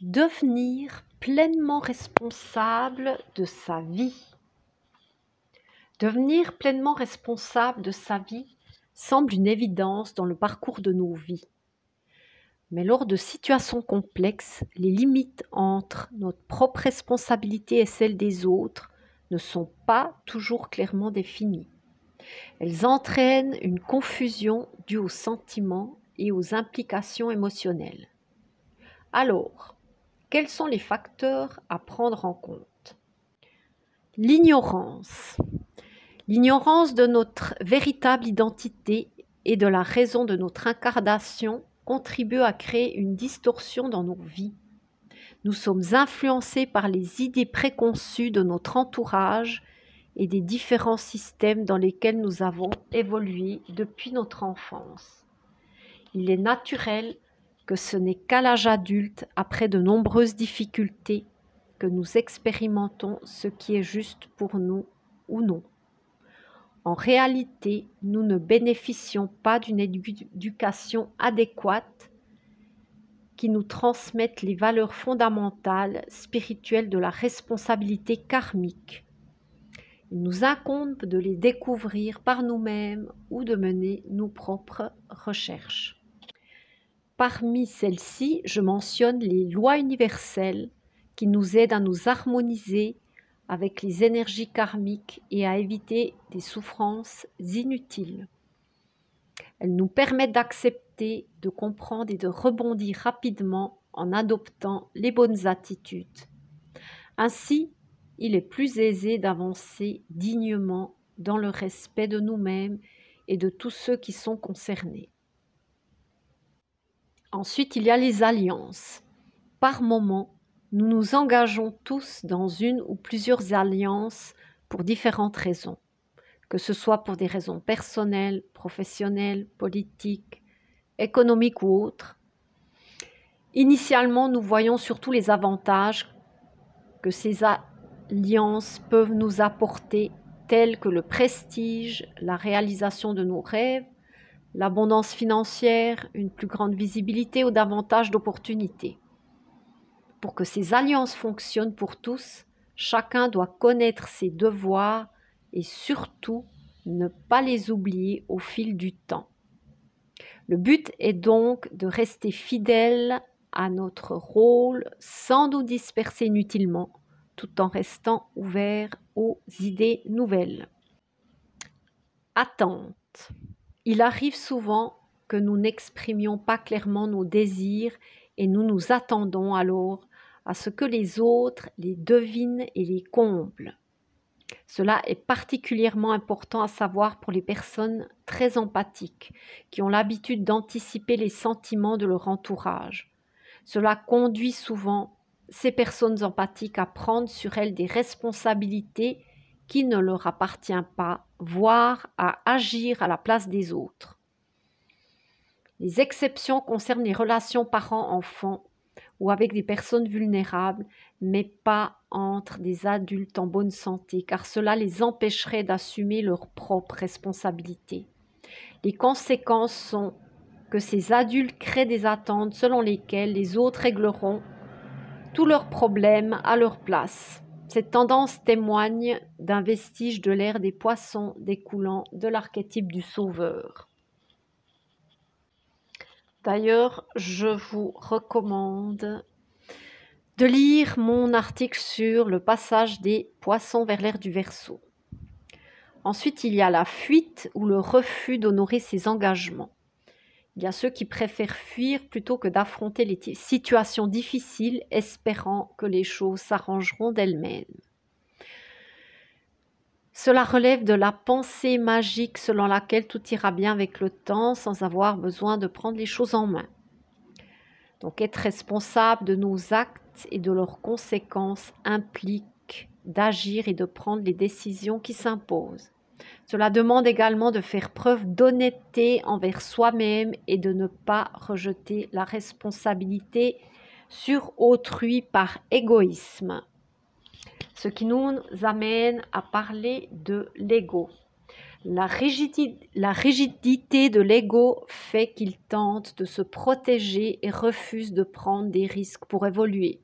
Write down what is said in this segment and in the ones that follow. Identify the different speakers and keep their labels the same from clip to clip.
Speaker 1: Devenir pleinement responsable de sa vie. Devenir pleinement responsable de sa vie semble une évidence dans le parcours de nos vies. Mais lors de situations complexes, les limites entre notre propre responsabilité et celle des autres ne sont pas toujours clairement définies. Elles entraînent une confusion due aux sentiments et aux implications émotionnelles. Alors, quels sont les facteurs à prendre en compte? L'ignorance. L'ignorance de notre véritable identité et de la raison de notre incarnation contribue à créer une distorsion dans nos vies. Nous sommes influencés par les idées préconçues de notre entourage et des différents systèmes dans lesquels nous avons évolué depuis notre enfance. Il est naturel que ce n'est qu'à l'âge adulte, après de nombreuses difficultés, que nous expérimentons ce qui est juste pour nous ou non. En réalité, nous ne bénéficions pas d'une éducation adéquate qui nous transmette les valeurs fondamentales spirituelles de la responsabilité karmique. Il nous incombe de les découvrir par nous-mêmes ou de mener nos propres recherches. Parmi celles-ci, je mentionne les lois universelles qui nous aident à nous harmoniser avec les énergies karmiques et à éviter des souffrances inutiles. Elles nous permettent d'accepter, de comprendre et de rebondir rapidement en adoptant les bonnes attitudes. Ainsi, il est plus aisé d'avancer dignement dans le respect de nous-mêmes et de tous ceux qui sont concernés. Ensuite, il y a les alliances. Par moment, nous nous engageons tous dans une ou plusieurs alliances pour différentes raisons, que ce soit pour des raisons personnelles, professionnelles, politiques, économiques ou autres. Initialement, nous voyons surtout les avantages que ces alliances peuvent nous apporter, tels que le prestige, la réalisation de nos rêves, l'abondance financière, une plus grande visibilité ou davantage d'opportunités. Pour que ces alliances fonctionnent pour tous, chacun doit connaître ses devoirs et surtout ne pas les oublier au fil du temps. Le but est donc de rester fidèle à notre rôle sans nous disperser inutilement, tout en restant ouvert aux idées nouvelles. Attente. Il arrive souvent que nous n'exprimions pas clairement nos désirs et nous nous attendons alors à ce que les autres les devinent et les comblent. Cela est particulièrement important à savoir pour les personnes très empathiques, qui ont l'habitude d'anticiper les sentiments de leur entourage. Cela conduit souvent ces personnes empathiques à prendre sur elles des responsabilités qui ne leur appartient pas, voire à agir à la place des autres. Les exceptions concernent les relations parents-enfants ou avec des personnes vulnérables, mais pas entre des adultes en bonne santé, car cela les empêcherait d'assumer leurs propres responsabilités. Les conséquences sont que ces adultes créent des attentes selon lesquelles les autres régleront tous leurs problèmes à leur place. Cette tendance témoigne d'un vestige de l'ère des poissons découlant de l'archétype du sauveur. D'ailleurs, je vous recommande de lire mon article sur le passage des poissons vers l'ère du Verseau. Ensuite, il y a la fuite ou le refus d'honorer ses engagements. A ceux qui préfèrent fuir plutôt que d'affronter les situations difficiles, espérant que les choses s'arrangeront d'elles-mêmes. Cela relève de la pensée magique selon laquelle tout ira bien avec le temps sans avoir besoin de prendre les choses en main. Donc être responsable de nos actes et de leurs conséquences implique d'agir et de prendre les décisions qui s'imposent. Cela demande également de faire preuve d'honnêteté envers soi-même et de ne pas rejeter la responsabilité sur autrui par égoïsme. Ce qui nous amène à parler de l'ego. La rigidité, de l'ego fait qu'il tente de se protéger et refuse de prendre des risques pour évoluer.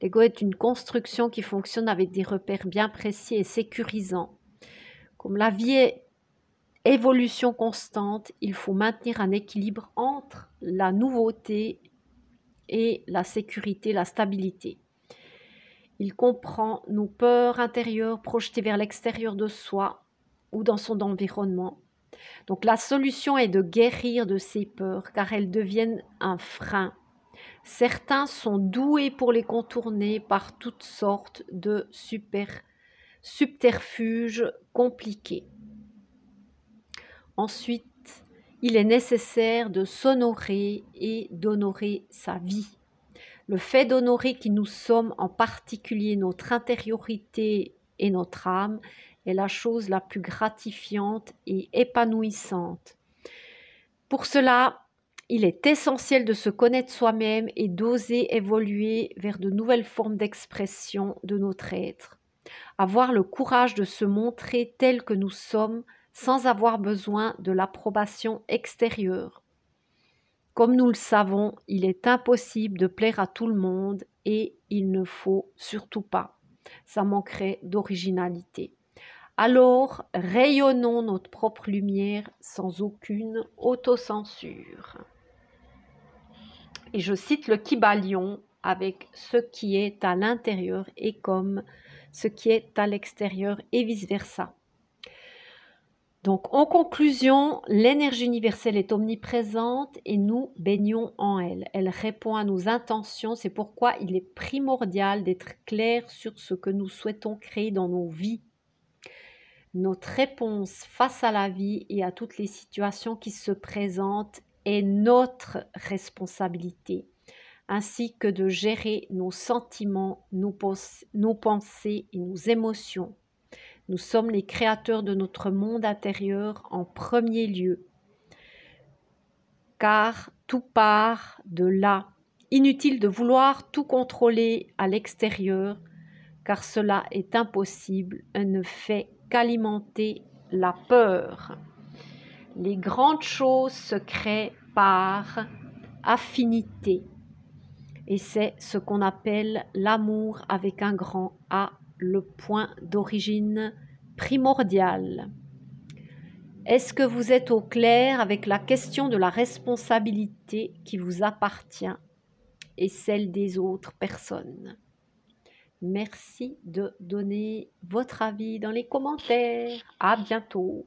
Speaker 1: L'ego est une construction qui fonctionne avec des repères bien précis et sécurisants. Comme la vie est évolution constante, il faut maintenir un équilibre entre la nouveauté et la sécurité, la stabilité. Il comprend nos peurs intérieures projetées vers l'extérieur de soi ou dans son environnement. Donc la solution est de guérir de ces peurs car elles deviennent un frein. Certains sont doués pour les contourner par toutes sortes de super, subterfuges compliqués. Ensuite, il est nécessaire de s'honorer et d'honorer sa vie. Le fait d'honorer qui nous sommes, en particulier notre intériorité et notre âme, est la chose la plus gratifiante et épanouissante. Pour cela, il est essentiel de se connaître soi-même et d'oser évoluer vers de nouvelles formes d'expression de notre être. Avoir le courage de se montrer tel que nous sommes sans avoir besoin de l'approbation extérieure. Comme nous le savons, il est impossible de plaire à tout le monde et il ne faut surtout pas. Ça manquerait d'originalité. Alors, rayonnons notre propre lumière sans aucune autocensure. Et je cite le Kybalion avec ce qui est à l'intérieur et comme ce qui est à l'extérieur et vice-versa. Donc, en conclusion, l'énergie universelle est omniprésente et nous baignons en elle. Elle répond à nos intentions. C'est pourquoi il est primordial d'être clair sur ce que nous souhaitons créer dans nos vies. Notre réponse face à la vie et à toutes les situations qui se présentent est notre responsabilité, ainsi que de gérer nos sentiments, nos, pensées et nos émotions. Nous sommes les créateurs de notre monde intérieur en premier lieu, car tout part de là. Inutile de vouloir tout contrôler à l'extérieur, car cela est impossible et ne fait qu'alimenter la peur. Les grandes choses se créent par affinité. Et c'est ce qu'on appelle l'amour avec un grand A le point d'origine primordial. Est-ce que vous êtes au clair avec la question de la responsabilité qui vous appartient et celle des autres personnes? Merci de donner votre avis dans les commentaires. À bientôt.